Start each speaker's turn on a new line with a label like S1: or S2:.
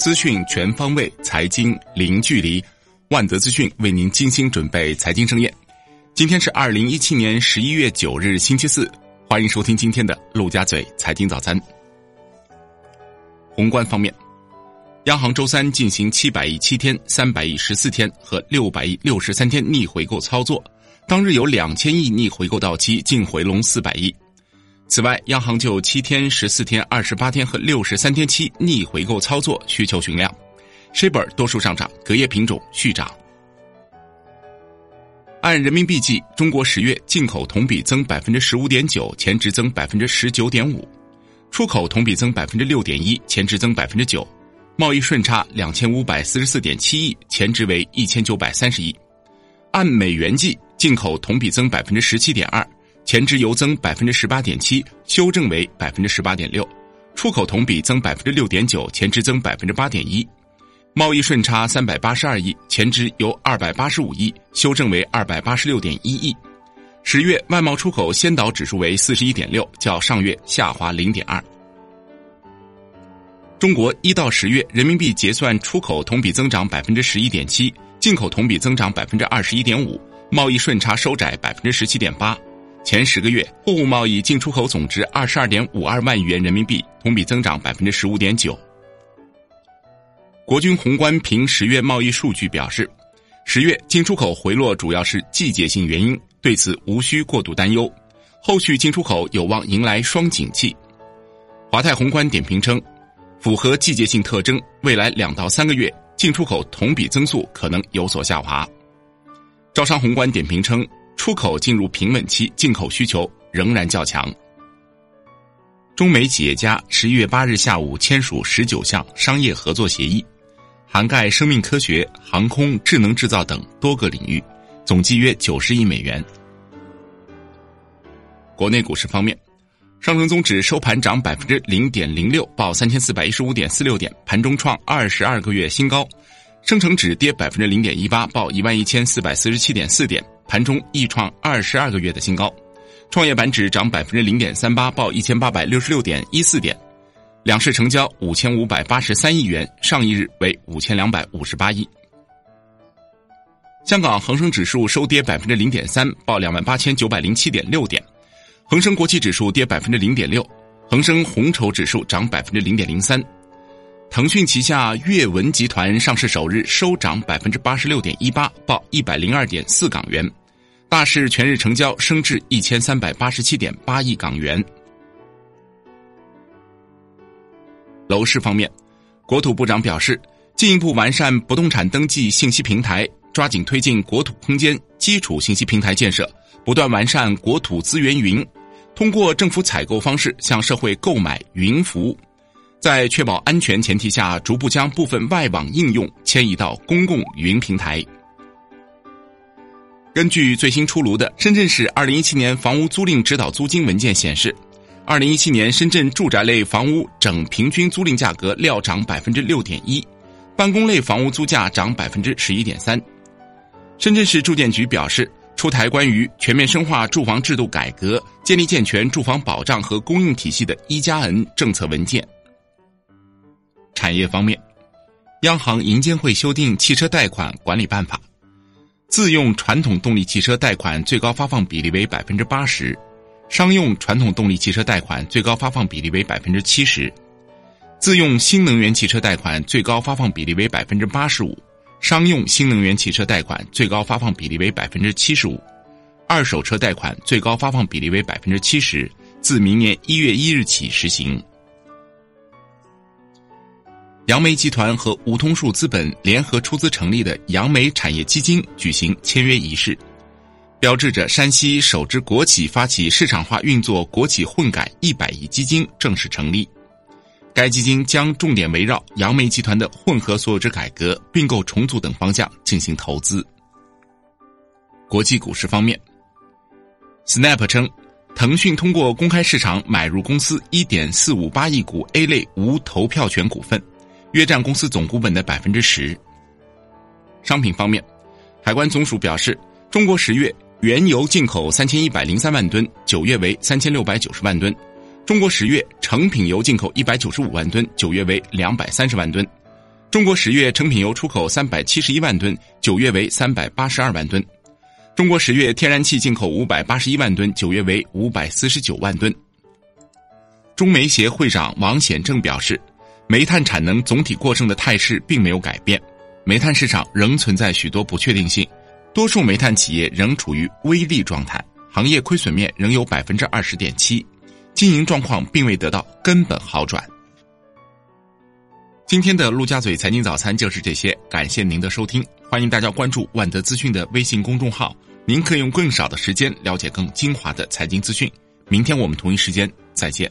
S1: 资讯全方位，财经零距离。万德资讯为您精心准备财经盛宴。今天是二零一七年十一月九日，星期四。欢迎收听今天的陆家嘴财经早餐。宏观方面，央行周三进行七百亿七天、三百亿十四天和六百亿六十三天逆回购操作，当日有两千亿逆回购到期，净回笼四百亿。此外，央行就七天、十四天、二十八天和六十三天期逆回购操作需求询量，shibor 多数上涨，隔夜品种续涨。按人民币计，中国十月进口同比增百分之十五点九，前值增百分之十九点五；出口同比增百分之六点一，前值增百分之九；贸易顺差两千五百四十四点七亿，前值为一千九百三十亿。按美元计，进口同比增百分之十七点二。前值由增百分之十八点七，修正为百分之十八点六；出口同比增百分之六点九，前值增百分之八点一；贸易顺差三百八十二亿，前值由二百八十五亿修正为二百八十六点一亿。十月外贸出口先导指数为四十一点六，较上月下滑零点二。中国一到十月人民币结算出口同比增长百分之十一点七，进口同比增长百分之二十一点五，贸易顺差收窄百分之十七点八。前十个月，货物贸易进出口总值二十二点五二万亿元人民币，同比增长百分之十五点九。国军宏观凭十月贸易数据表示，十月进出口回落主要是季节性原因，对此无需过度担忧，后续进出口有望迎来双景气。华泰宏观点评称，符合季节性特征，未来两到三个月进出口同比增速可能有所下滑。招商宏观点评称。出口进入平稳期，进口需求仍然较强。中美企业家十一月八日下午签署十九项商业合作协议，涵盖生命科学、航空、智能制造等多个领域，总计约九十亿美元。国内股市方面，上证综指收盘涨百分之零点零六，报三千四百一十五点四六点，盘中创二十二个月新高。深成指跌百分之零点一八，报一万一千四百四十七点四点。盘中亦创二十二个月的新高，创业板指涨百分之零点三八，报一千八百六十六点一四点，两市成交五千五百八十三亿元，上一日为五千两百五十八亿。香港恒生指数收跌百分之零点三，报两万八千九百零七点六点，恒生国际指数跌百分之零点六，恒生红筹指数涨百分之零点零三。腾讯旗下阅文集团上市首日收涨百分之八十六点一八，报一百零二点四港元。大市全日成交升至一千三百八十七点八亿港元。楼市方面，国土部长表示，进一步完善不动产登记信息平台，抓紧推进国土空间基础信息平台建设，不断完善国土资源云，通过政府采购方式向社会购买云服务，在确保安全前提下，逐步将部分外网应用迁移到公共云平台。根据最新出炉的深圳市二零一七年房屋租赁指导租金文件显示，二零一七年深圳住宅类房屋整平均租赁价格料涨百分之六点一，办公类房屋租价涨百分之十一点三。深圳市住建局表示，出台关于全面深化住房制度改革、建立健全住房保障和供应体系的一加 N 政策文件。产业方面，央行银监会修订汽车贷款管理办法。自用传统动力汽车贷款最高发放比例为百分之八十，商用传统动力汽车贷款最高发放比例为百分之七十，自用新能源汽车贷款最高发放比例为百分之八十五，商用新能源汽车贷款最高发放比例为百分之七十五，二手车贷款最高发放比例为百分之七十，自明年一月一日起实行。杨梅集团和梧桐树资本联合出资成立的杨梅产业基金举行签约仪式，标志着山西首支国企发起市场化运作国企混改一百亿基金正式成立。该基金将重点围绕杨梅集团的混合所有制改革、并购重组等方向进行投资。国际股市方面，Snap 称，腾讯通过公开市场买入公司一点四五八亿股 A 类无投票权股份。约占公司总股本的百分之十。商品方面，海关总署表示，中国十月原油进口三千一百零三万吨，九月为三千六百九十万吨；中国十月成品油进口一百九十五万吨，九月为两百三十万吨；中国十月成品油出口三百七十一万吨，九月为三百八十二万吨。中国十月天然气进口五百八十一万吨，九月为五百四十九万吨。中煤协会长王显正表示，煤炭产能总体过剩的态势并没有改变，煤炭市场仍存在许多不确定性，多数煤炭企业仍处于微利状态，行业亏损面仍有百分之二十点七，经营状况并未得到根本好转。今天的陆家嘴财经早餐就是这些，感谢您的收听，欢迎大家关注万德资讯的微信公众号，您可以用更少的时间了解更精华的财经资讯。明天我们同一时间再见。